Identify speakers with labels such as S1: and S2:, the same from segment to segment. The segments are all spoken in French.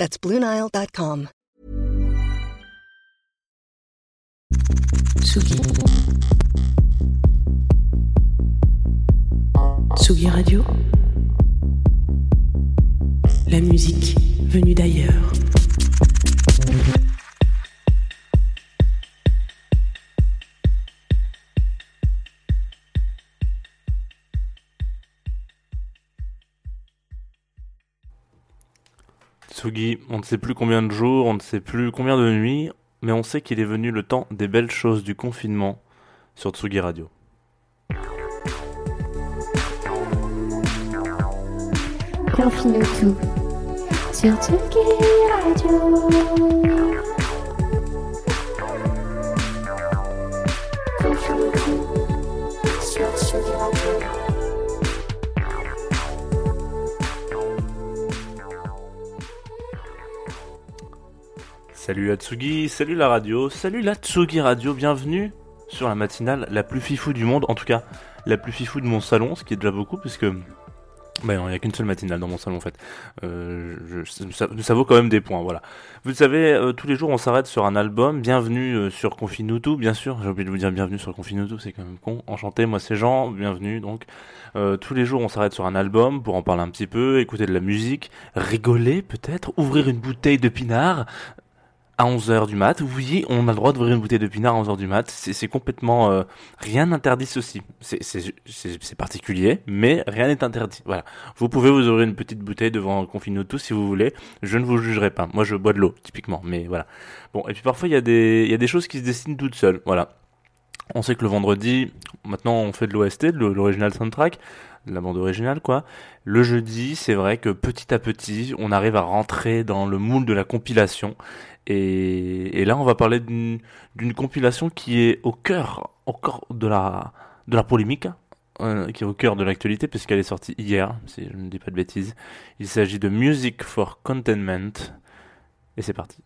S1: That's BlueNile.com.
S2: Tsugi. Tsugi Radio. La musique venue d'ailleurs.
S3: Tsugi, on ne sait plus combien de jours, on ne sait plus combien de nuits, mais on sait qu'il est venu le temps des belles choses du confinement sur Tsugi Radio.
S4: Tout sur Tsugi Radio.
S3: Salut Atsugi, salut la radio, salut la Tsugi Radio, bienvenue sur la matinale la plus fifou du monde, en tout cas la plus fifou de mon salon, ce qui est déjà beaucoup puisque bah non, il n'y a qu'une seule matinale dans mon salon en fait. Euh, ça, vaut quand même des points, voilà. Vous savez, euh, tous les jours on s'arrête sur un album. Bienvenue euh, sur Confinutu, bien sûr. J'ai oublié de vous dire bienvenue sur Confinutu, c'est quand même con. Enchanté, moi c'est Jean, bienvenue donc. Tous les jours on s'arrête sur un album pour en parler un petit peu, écouter de la musique, rigoler peut-être, ouvrir une bouteille de pinard à 11h du mat. Oui, on a le droit d'ouvrir une bouteille de pinard à 11h du mat. C'est complètement... euh, rien n'interdit ceci. C'est- particulier, mais rien n'est interdit. Voilà. Vous pouvez vous ouvrir une petite bouteille devant Confinoto si vous voulez. Je ne vous jugerai pas. Moi, je bois de l'eau, typiquement. Mais voilà. Bon, et puis parfois, il y, a des- y a des choses qui se dessinent toutes seules. Voilà. On sait que le vendredi, maintenant, on fait de l'OST, de l'original soundtrack, de la bande originale, quoi. Le jeudi, c'est vrai que petit à petit, on arrive à rentrer dans le moule de la compilation. Et, là, on va parler d'une compilation qui est au cœur, de la, de la polémique, euh, qui est au cœur de l'actualité, puisqu'elle est sortie hier, si je ne dis pas de bêtises. Il s'agit de Music for Contentment. Et c'est parti.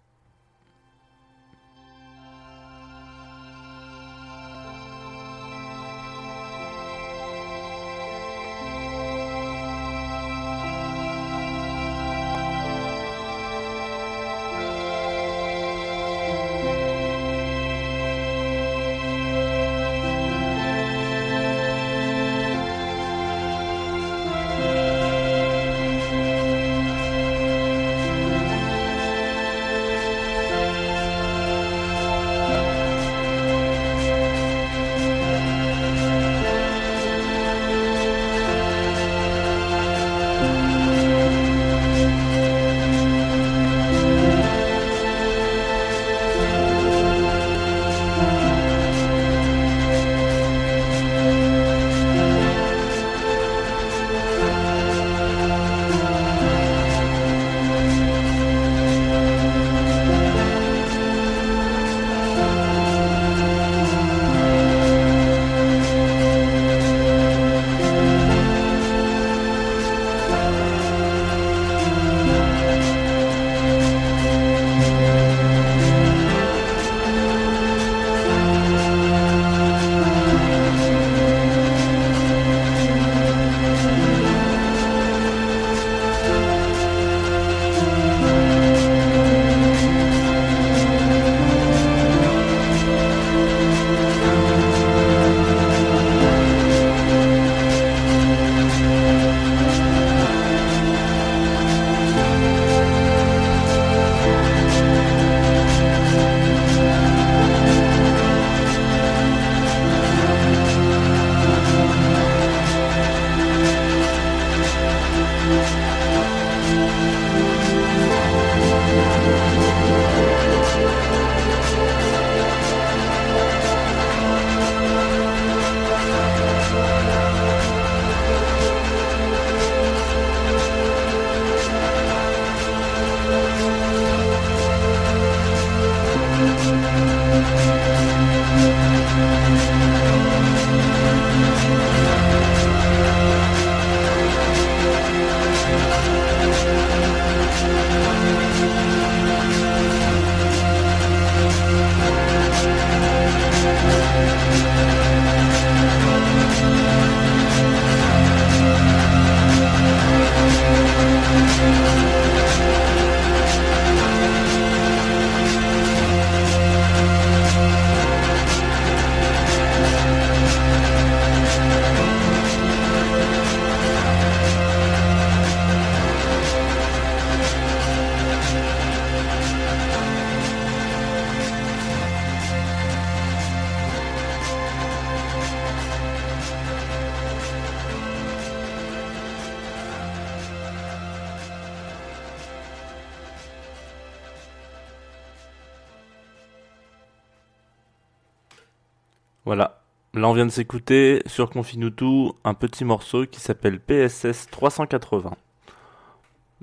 S3: Là, on vient de s'écouter sur Confinutu un petit morceau qui s'appelle PSS 380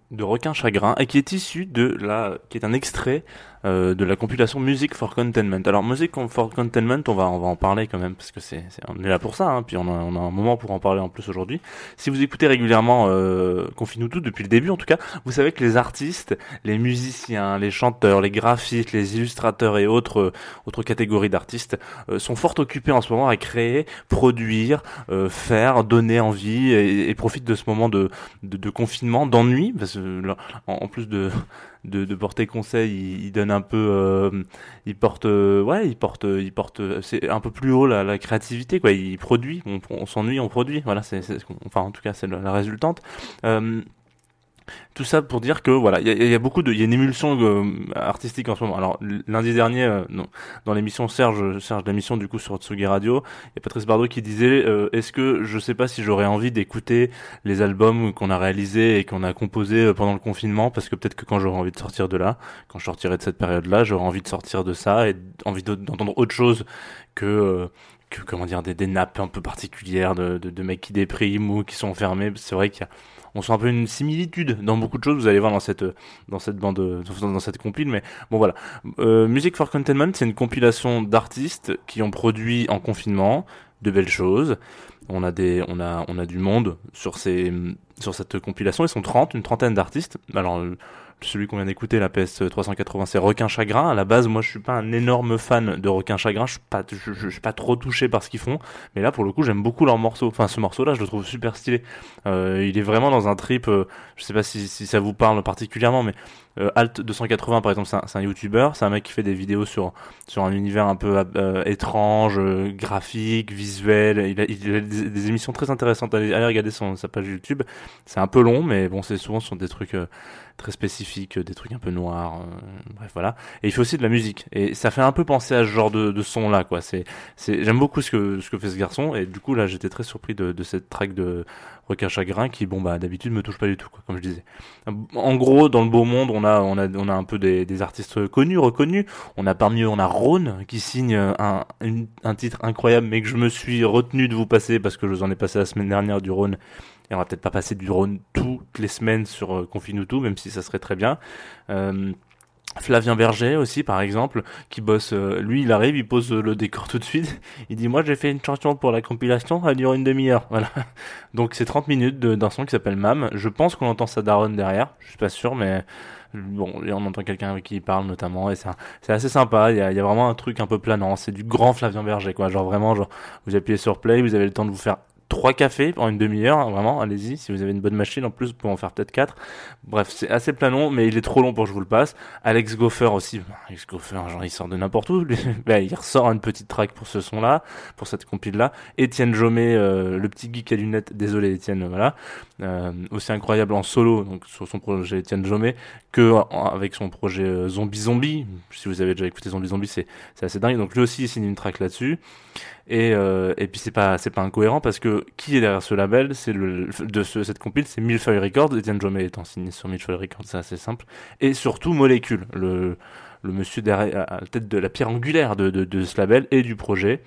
S3: de Requin Chagrin et qui est issu de la, qui est un extrait euh, de la compilation Music for Containment. Alors Music for Containment, on va on va en parler quand même parce que c'est c'est- on est là pour ça, hein, puis on a, on a un moment pour en parler en plus aujourd'hui. Si vous écoutez régulièrement euh, Confinutu depuis le début en tout cas, vous savez que les artistes, les musiciens, les chanteurs, les graphistes, les illustrateurs et autres euh, autres catégories d'artistes euh, sont fort occupés en ce moment à créer, produire, euh, faire, donner envie et, et profitent de ce moment de de, de confinement, d'ennui parce que en plus de de, de porter conseil, il, il donne un peu, euh, il porte, euh, ouais, il porte, il porte, c'est un peu plus haut la, la créativité, quoi. Il produit, on, on s'ennuie, on produit, voilà, c'est, enfin, en tout cas, c'est la, la résultante. Euh, tout ça pour dire que voilà, il y a, beaucoup de, il y a une émulsion euh, artistique en ce moment. Alors lundi dernier, euh, non, dans l'émission Serge, Serge l'émission du coup sur Tsugi Radio, il y a Patrice Bardot qui disait, euh, est-ce que je sais pas si j'aurais envie d'écouter les albums qu'on a réalisés et qu'on a composés pendant le confinement, parce que peut-être que quand j'aurai envie de sortir de là, quand je sortirai de cette période-là, j'aurai envie de sortir de ça et envie d'entendre autre chose que comment dire des, des nappes un peu particulières de, de, de mecs qui dépriment ou qui sont enfermés. C'est vrai qu'il y a on sent un peu une similitude dans beaucoup de choses. Vous allez voir dans cette dans cette bande dans cette compile. Mais bon voilà, euh, Music for Containment, c'est une compilation d'artistes qui ont produit en confinement de belles choses. On a des on a on a du monde sur ces sur cette compilation. Ils sont 30, une trentaine d'artistes. Alors celui qu'on vient d'écouter, la PS 380, c'est Requin Chagrin. À la base, moi, je suis pas un énorme fan de Requin Chagrin. Je suis pas, je, je- je suis pas trop touché par ce qu'ils font. Mais là, pour le coup, j'aime beaucoup leur morceau. Enfin, ce morceau-là, je le trouve super stylé. Euh, il est vraiment dans un trip. euh, je sais pas si, si ça vous parle particulièrement, mais euh, Alt 280, par exemple, c'est un, un YouTuber. C'est un mec qui fait des vidéos sur sur un univers un peu euh, étrange, euh, graphique, visuel. Il a, il a des, des émissions très intéressantes. Allez, allez regarder son, sa page YouTube. C'est un peu long, mais bon, c'est souvent sur des trucs euh, très spécifiques, des trucs un peu noirs. euh, bref, voilà. Et il fait aussi de la musique. Et ça fait un peu penser à ce genre de, son là, quoi. C'est, c'est, j'aime beaucoup ce que ce que fait ce garçon. Et du coup, là, j'étais très surpris de, cette track de Requin Chagrin qui, bon, bah, d'habitude, me touche pas du tout, quoi, comme je disais. En gros, dans le beau monde, on a, on a, on a un peu des, artistes connus, reconnus. On a parmi eux, on a Rhône qui signe un, un titre incroyable, mais que je me suis retenu de vous passer parce que je vous en ai passé la semaine dernière du Rhône. Et on va peut-être pas passer du Rhône toutes les semaines sur euh, Confinutu, même si ça serait très bien. Euh, Flavien Berger aussi, par exemple, qui bosse. euh, lui, il arrive, il pose le décor tout de suite. Il dit Moi, j'ai fait une chanson pour la compilation, elle dure une demi-heure. Voilà. Donc, c'est 30 minutes d'un son qui s'appelle Mam. Je pense qu'on entend sa daronne derrière. Je suis pas sûr, mais bon, on entend quelqu'un qui parle notamment. Et c'est assez sympa. Il y, a, y a vraiment un truc un peu planant. C'est du grand Flavien Berger, quoi. Genre, vraiment, genre, vous appuyez sur play, vous avez le temps de vous faire trois cafés en une demi-heure, vraiment, allez-y, si vous avez une bonne machine, en plus, vous pouvez en faire peut-être quatre. Bref, c'est assez planant, mais il est trop long pour que je vous le passe. Alex Goffer aussi, Alex Goffer, genre, il sort de n'importe où. Ben, il ressort une petite track pour ce son-là, pour cette compile-là. Étienne Jomet, euh, le petit geek à lunettes, désolé Étienne, voilà. Euh, aussi incroyable en solo, donc sur son projet Étienne Jomet, que avec son projet euh, Zombie Zombie. Si vous avez déjà écouté Zombie Zombie, c'est assez dingue. Donc lui aussi, il signe une track là-dessus. Et, euh, et puis c'est pas c'est pas incohérent parce que qui est derrière ce label c'est le de ce, cette compile c'est Millefeuille Records. Etienne Jomet étant signé sur Millefeuille Records c'est assez simple. Et surtout Molécule le le monsieur derrière à la tête de la pierre angulaire de, de, de ce label et du projet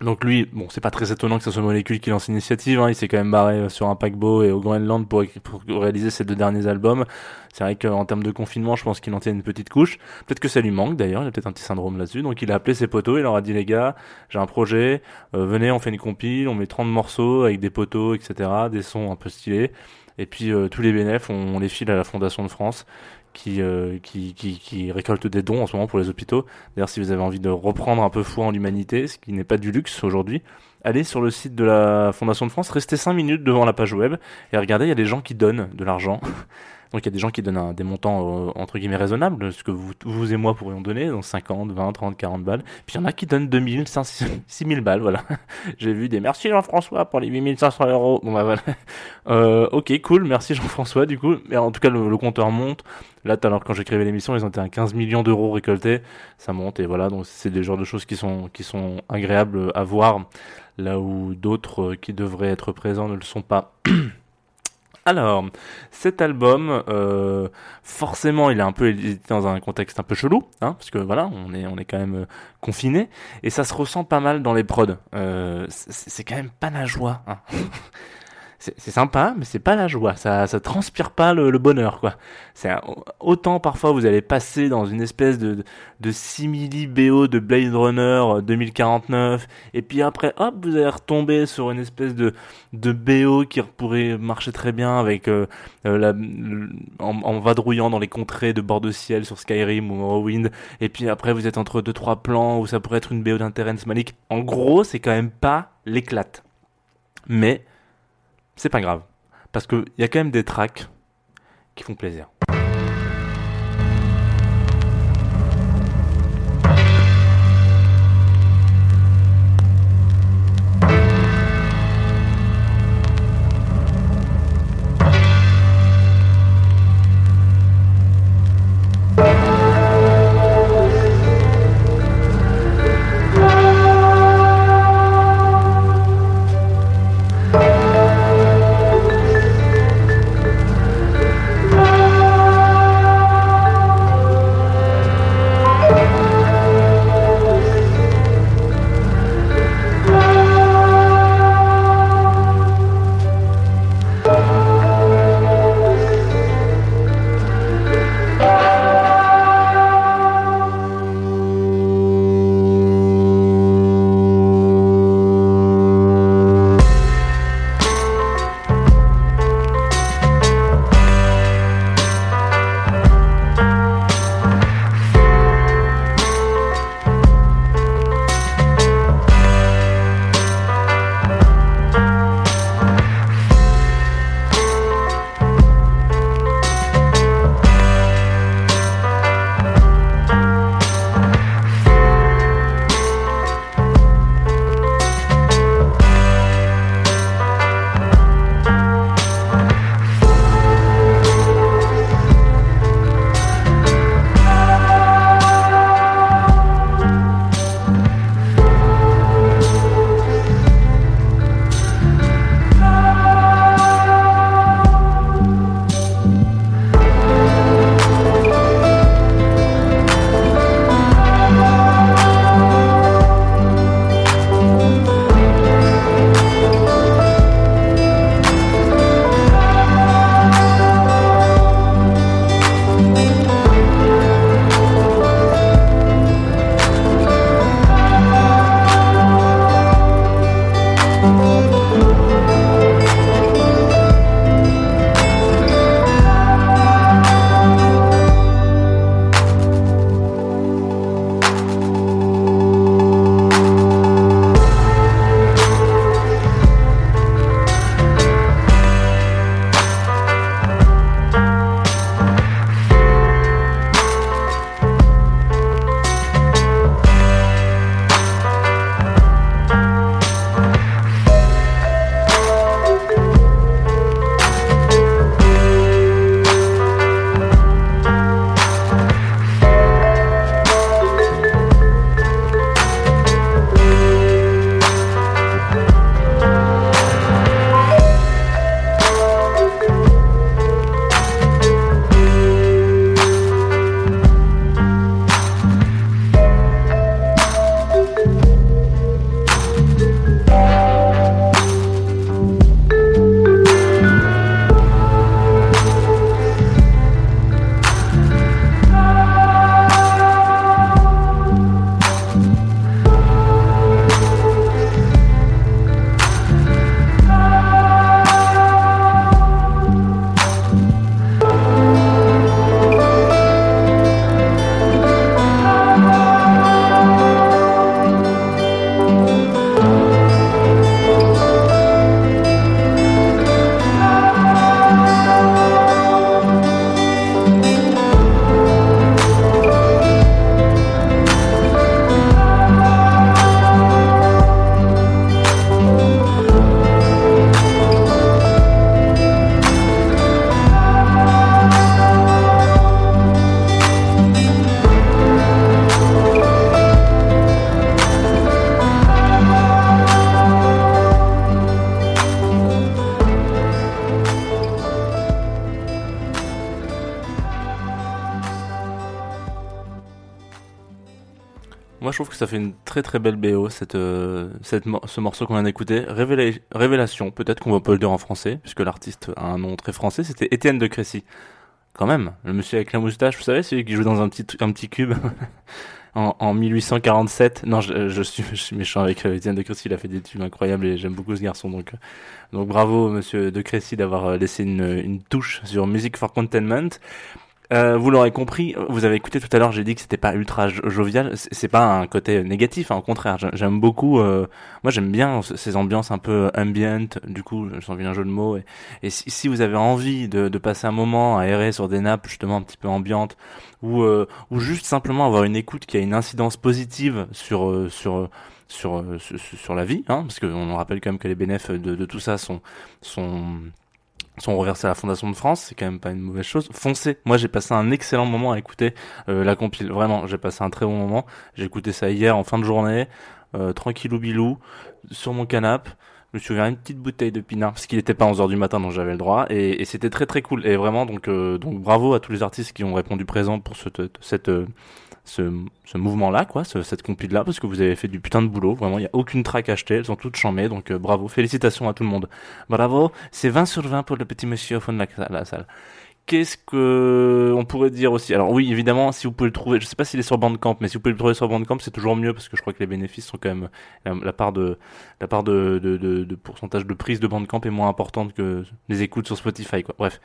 S3: donc lui, bon, c'est pas très étonnant que ce soit Molécule qui lance l'initiative. Hein, il s'est quand même barré euh, sur un paquebot et au Groenland pour, réaliser ses deux derniers albums. C'est vrai qu'en termes de confinement, je pense qu'il en tient une petite couche. Peut-être que ça lui manque d'ailleurs, il a peut-être un petit syndrome là-dessus. Donc il a appelé ses potos, il leur a dit les gars, j'ai un projet, euh, venez, on fait une compile, on met 30 morceaux avec des potos, etc., des sons un peu stylés. Et puis euh, tous les bénéfices, on les file à la Fondation de France qui, euh, qui récolte des dons en ce moment pour les hôpitaux. D'ailleurs, si vous avez envie de reprendre un peu foi en l'humanité, ce qui n'est pas du luxe aujourd'hui, allez sur le site de la Fondation de France, restez 5 minutes devant la page web et regardez, il y a des gens qui donnent de l'argent. Donc il y a des gens qui donnent un- des montants euh, entre guillemets raisonnables, ce que vous, et moi pourrions donner, donc 50, 20, 30, 40 balles. Puis il y en a qui donnent 2000, 500, 6000 balles, voilà. J'ai vu des merci Jean-François pour les 8500 euros. Bon bah voilà. Euh, ok, cool, merci Jean-François du coup. Mais en tout cas, le, compteur monte. Là, tout à l'heure, quand j'écrivais l'émission, ils ont été à 15 millions d'euros récoltés. Ça monte et voilà. Donc c'est des genres de choses qui sont qui sont agréables à voir, là où d'autres euh, qui devraient être présents ne le sont pas. Alors, cet album, euh, forcément, il est un peu dans un contexte un peu chelou, hein, parce que voilà, on est, on est quand même euh, confiné, et ça se ressent pas mal dans les prods. Euh, c'est c'est quand même pas la joie. Hein. C'est sympa, mais c'est pas la joie. Ça, ça transpire pas le, bonheur, quoi. C'est autant parfois vous allez passer dans une espèce de de simili BO de Blade Runner euh, 2049, et puis après, hop, vous allez retomber sur une espèce de de BO qui pourrait marcher très bien avec euh, euh, la, en, en vadrouillant dans les contrées de bord de ciel sur Skyrim ou Morrowind, et puis après vous êtes entre deux trois plans où ça pourrait être une BO d'un Terrence Malick. En gros, c'est quand même pas l'éclate. Mais c'est pas grave. Parce qu'il y a quand même des tracks qui font plaisir. Trouve que ça fait une très très belle BO, cette, euh, cette ce morceau qu'on vient d'écouter. Révéla- Révélation, peut-être qu'on va pas le dire en français, puisque l'artiste a un nom très français, c'était Étienne de Crécy. Quand même, le monsieur avec la moustache, vous savez, celui qui joue dans un petit, un petit cube en, en 1847. Non, je, suis, je suis méchant avec euh, Étienne de Crécy, il a fait des tubes incroyables et j'aime beaucoup ce garçon. Donc, euh, donc bravo, monsieur de Crécy, d'avoir euh, laissé une, une touche sur Music for Containment. Euh, vous l'aurez compris, vous avez écouté tout à l'heure, j'ai dit que c'était pas ultra jo- jovial. C'est pas un côté négatif, hein, au contraire. J'ai- J'aime beaucoup. euh, moi, j'aime bien ce- ces ambiances un peu ambient. Du coup, j'ai envie d'un jeu de mots. Et, si, vous avez envie de, passer un moment à errer sur des nappes justement un petit peu ambiantes, ou euh, ou juste simplement avoir une écoute qui a une incidence positive sur euh, sur euh, sur, euh, sur sur la vie, hein, parce qu'on rappelle quand même que les bénéfices de, de tout ça sont sont sont reversés à la Fondation de France, c'est quand même pas une mauvaise chose. Foncez. Moi, j'ai passé un excellent moment à écouter euh, la compile. Vraiment, j'ai passé un très bon moment. J'ai écouté ça hier en fin de journée, euh, tranquillou bilou, sur mon canapé. Je me suis ouvert une petite bouteille de pinard parce qu'il était pas 11h du matin donc j'avais le droit et, et c'était très très cool et vraiment donc euh, donc bravo à tous les artistes qui ont répondu présent pour ce cette euh, ce, ce mouvement là quoi ce- cette compile là parce que vous avez fait du putain de boulot vraiment il y a aucune track achetée elles sont toutes chamées donc euh, bravo félicitations à tout le monde. Bravo c'est 20 sur 20 pour le petit monsieur au fond de la salle Qu'est-ce que on pourrait dire aussi? Alors oui, évidemment, si vous pouvez le trouver, je sais pas s'il est sur Bandcamp, mais si vous pouvez le trouver sur Bandcamp, c'est toujours mieux parce que je crois que les bénéfices sont quand même la, part de la part de, de pourcentage de prise de Bandcamp est moins importante que les écoutes sur Spotify. Quoi. Bref,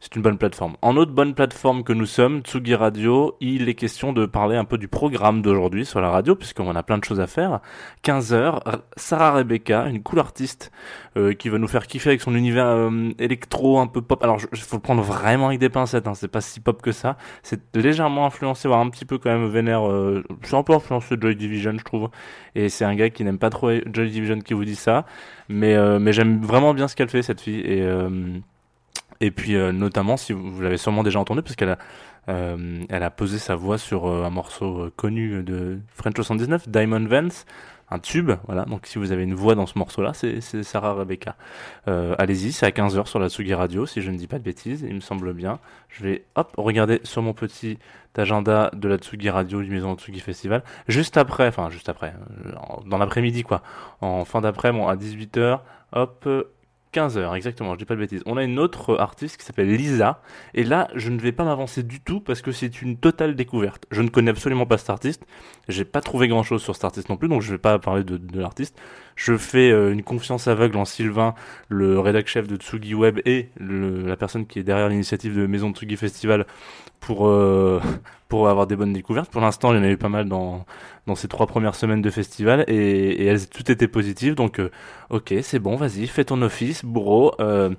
S3: c'est une bonne plateforme. En autre bonne plateforme que nous sommes, Tsugi Radio, il est question de parler un peu du programme d'aujourd'hui sur la radio puisqu'on a plein de choses à faire. 15h, Sarah Rebecca, une cool artiste euh, qui va nous faire kiffer avec son univers euh, électro un peu pop. Alors, il faut le prendre vraiment avec des pincettes. Hein. C'est pas si pop que ça. C'est légèrement influencé, voire un petit peu quand même vénère. Euh, c'est un peu influencé Joy Division, je trouve. Et c'est un gars qui n'aime pas trop Joy Division qui vous dit ça, mais euh, mais j'aime vraiment bien ce qu'elle fait cette fille. Et euh, et puis euh, notamment, si vous, l'avez sûrement déjà entendu, parce qu'elle a elle a posé sa voix sur un morceau connu de French 79, Diamond Vance un tube, voilà. Donc si vous avez une voix dans ce morceau-là, c'est Sarah Rebecca. Euh, Allez-y, c'est à 15h sur la Tsugi Radio, si je ne dis pas de bêtises, il me semble bien. Je vais, hop, regarder sur mon petit agenda de la Tsugi Radio, du Maison Tsugi Festival. Juste après, enfin juste après, euh, dans l'après-midi quoi, en fin d'après, bon, à 18h, hop, 15h, exactement, je dis pas de bêtises. On a une autre artiste qui s'appelle Lisa, et là, je ne vais pas m'avancer du tout parce que c'est une totale découverte. Je ne connais absolument pas cet artiste, j'ai pas trouvé grand chose sur cet artiste non plus, donc je vais pas parler de, l'artiste. Je fais euh, une confiance aveugle en Sylvain, le rédac chef de Tsugi Web et la personne qui est derrière l'initiative de Maison Tsugi Festival pour euh, pour avoir des bonnes découvertes. Pour l'instant, il y en a eu pas mal dans dans ces trois premières semaines de festival et, et elles tout étaient positives. Donc, euh, ok, c'est bon, vas-y, fais ton office, bourreau. Euh,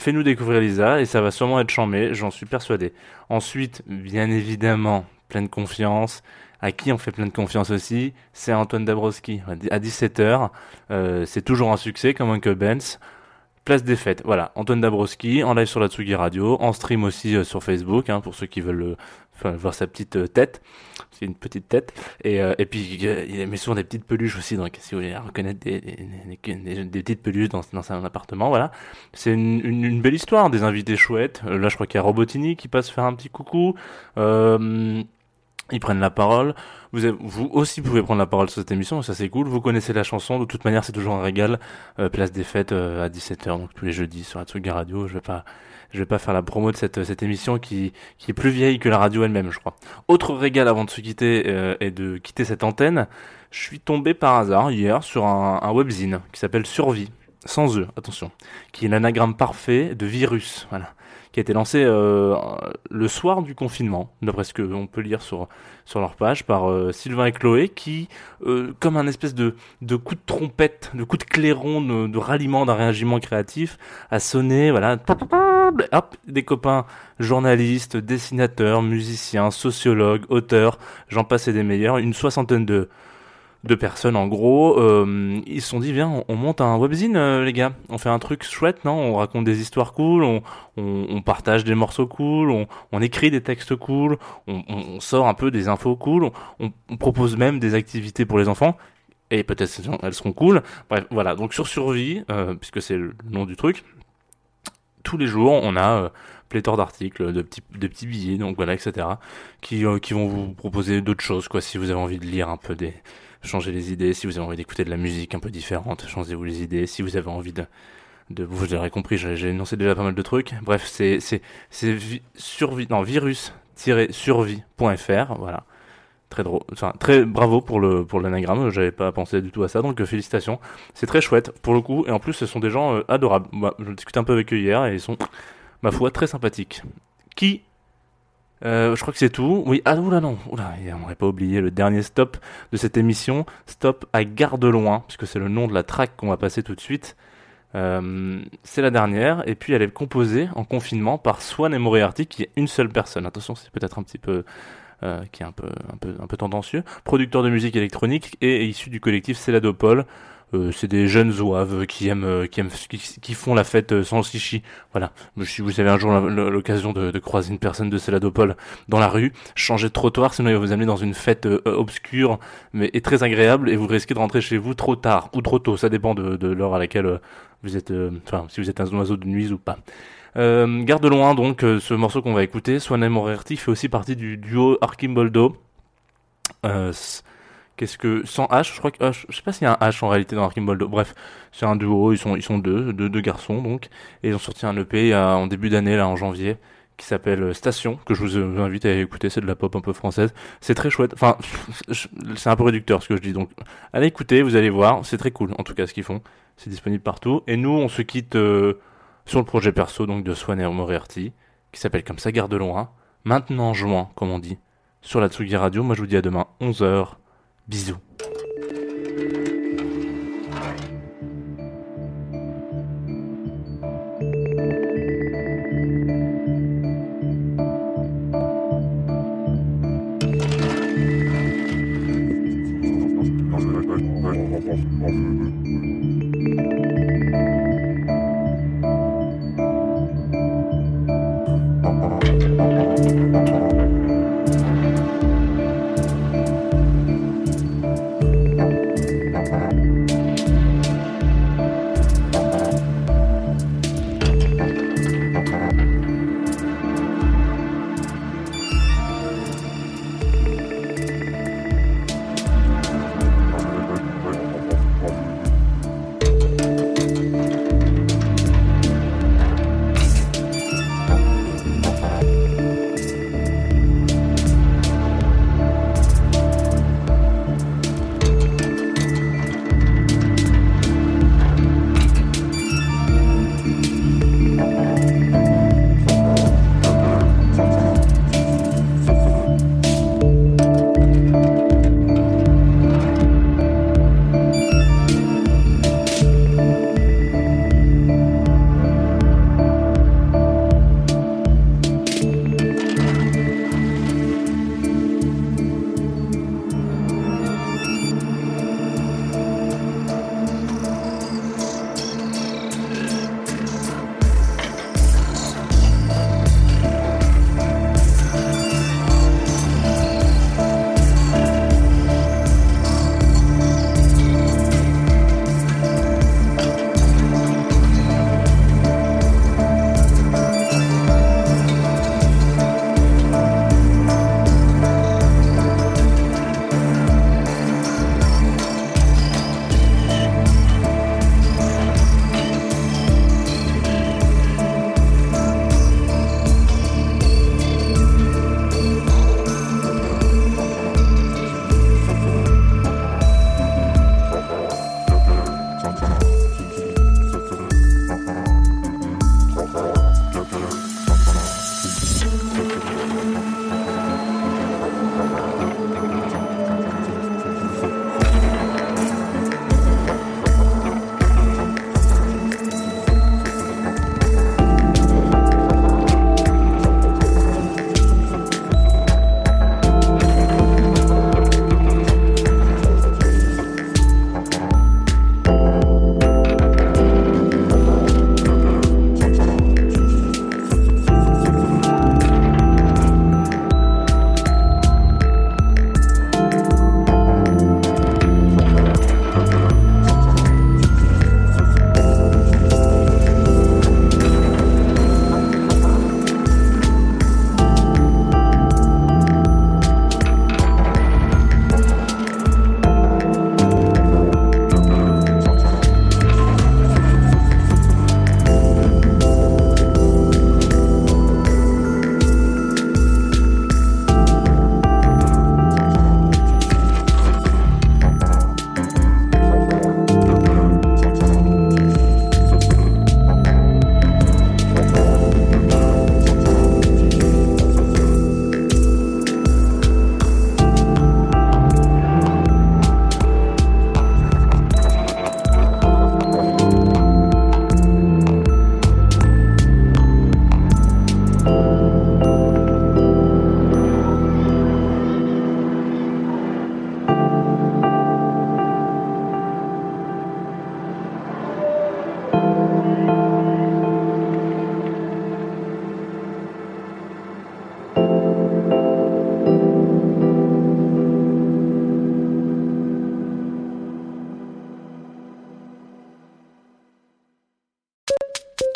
S3: Fais-nous découvrir Lisa et ça va sûrement être chambé, j'en suis persuadé. Ensuite, bien évidemment, pleine confiance. À qui on fait pleine confiance aussi? C'est Antoine Dabrowski. À 17h, euh, c'est toujours un succès comme Uncle Benz. Place des fêtes, voilà. Antoine Dabrowski en live sur la Tsugi Radio, en stream aussi euh, sur Facebook, hein, pour ceux qui veulent euh, voir sa petite euh, tête. C'est une petite tête. Et, et puis, il met souvent des petites peluches aussi, donc si vous voulez reconnaître des, des, petites peluches dans, dans son appartement, voilà. C'est une, belle histoire, des invités chouettes. Là, je crois qu'il y a Robotini qui passe faire un petit coucou. Ils prennent la parole. Vous, avez- vous aussi pouvez prendre la parole sur cette émission, ça c'est cool. Vous connaissez la chanson, de toute manière c'est toujours un régal. Euh, place des fêtes euh, à 17h, donc tous les jeudis sur la Tsugi Radio. Je vais pas, je vais pas faire la promo de cette, cette émission qui, qui est plus vieille que la radio elle-même, je crois. Autre régal avant de se quitter euh, et de quitter cette antenne, je suis tombé par hasard hier sur un, un webzine qui s'appelle Survie, sans eux, attention, qui est l'anagramme parfait de virus, voilà, qui a été lancé euh, le soir du confinement, d'après ce qu'on peut lire sur sur leur page par euh, Sylvain et Chloé, qui, euh, comme un espèce de de coup de trompette, de coup de clairon, de, de ralliement d'un réagiment créatif, a sonné, voilà, hop, des copains journalistes, dessinateurs, musiciens, sociologues, auteurs, j'en passe et des meilleurs, une soixantaine de de personnes en gros, euh, ils se sont dit viens on, on monte un webzine euh, les gars, on fait un truc chouette non, on raconte des histoires cool, on, partage des morceaux cool, on, écrit des textes cool, on, sort un peu des infos cool, on, propose même des activités pour les enfants et peut-être elles seront cool. Bref voilà donc sur survie euh, puisque c'est le nom du truc, tous les jours on a pléthore d'articles, de petits, de petits billets, donc voilà, etc. Qui, qui vont vous proposer d'autres choses, quoi, si vous avez envie de lire un peu des, changer les idées, si vous avez envie d'écouter de la musique un peu différente, changez-vous les idées, si vous avez envie de, de vous l'aurez compris, j'ai énoncé déjà pas mal de trucs. Bref, c'est, c'est, c'est vi- survie, non, virus-survie.fr, voilà. Très drôle, enfin, très bravo pour le, pour l'anagramme, j'avais pas pensé du tout à ça, donc euh, félicitations. C'est très chouette, pour le coup, et en plus, ce sont des gens euh, adorables. Bah, je discutais un peu avec eux hier, et ils sont, ma foi, très sympathiques. Qui euh, je crois que c'est tout. Oui, ah oula non, oula, et on n'aurait pas oublié le dernier stop de cette émission, stop à Garde Loin, puisque c'est le nom de la track qu'on va passer tout de suite. Euh, c'est la dernière, et puis elle est composée en confinement par Swan et Moriarty, qui est une seule personne. Attention, c'est peut-être un petit peu, euh, qui est un peu, un peu, un peu tendancieux. Producteur de musique électronique et issu du collectif Céladopole. Euh, c'est des jeunes zouaves qui aiment, euh, qui aiment, qui, font la fête euh, sans chichi. Voilà. Si vous avez un jour l'occasion de, croiser une personne de Céladopole dans la rue, changez de trottoir, sinon il va vous amener dans une fête euh, obscure, mais et très agréable, et vous risquez de rentrer chez vous trop tard ou trop tôt. Ça dépend de, l'heure à laquelle vous êtes, enfin, si vous êtes un oiseau de nuit ou pas. Euh, garde loin donc ce morceau qu'on va écouter. Swan Moriarty fait aussi partie du duo Arkimboldo. Euh, Qu'est-ce que sans H, je crois que H, je sais pas s'il y a un H en réalité dans Arkimboldo. Bref, c'est un duo, ils sont ils sont deux, deux, garçons donc, et ils ont sorti un EP euh, en début d'année là en janvier qui s'appelle euh, Station que je vous euh, invite à écouter. C'est de la pop un peu française. C'est très chouette. Enfin, c'est un peu réducteur ce que je dis donc. Allez écouter, vous allez voir, c'est très cool en tout cas ce qu'ils font. C'est disponible partout. Et nous, on se quitte sur le projet perso donc de Swan et Moriarty qui s'appelle comme ça Garde loin. Maintenant juin, comme on dit, sur la Tsugi Radio. Moi, je vous dis à demain 11h. Bisous.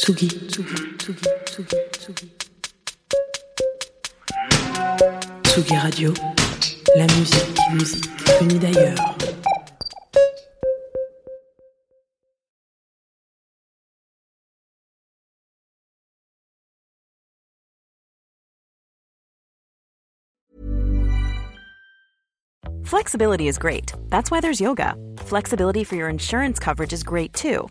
S2: Tsugi, Tsugi, Tsugi, Tsugi, Tsugi. Tsugi Radio, la musique, musique venue d'ailleurs.
S5: Flexibility is great. That's why there's yoga. Flexibility for your insurance coverage is great too.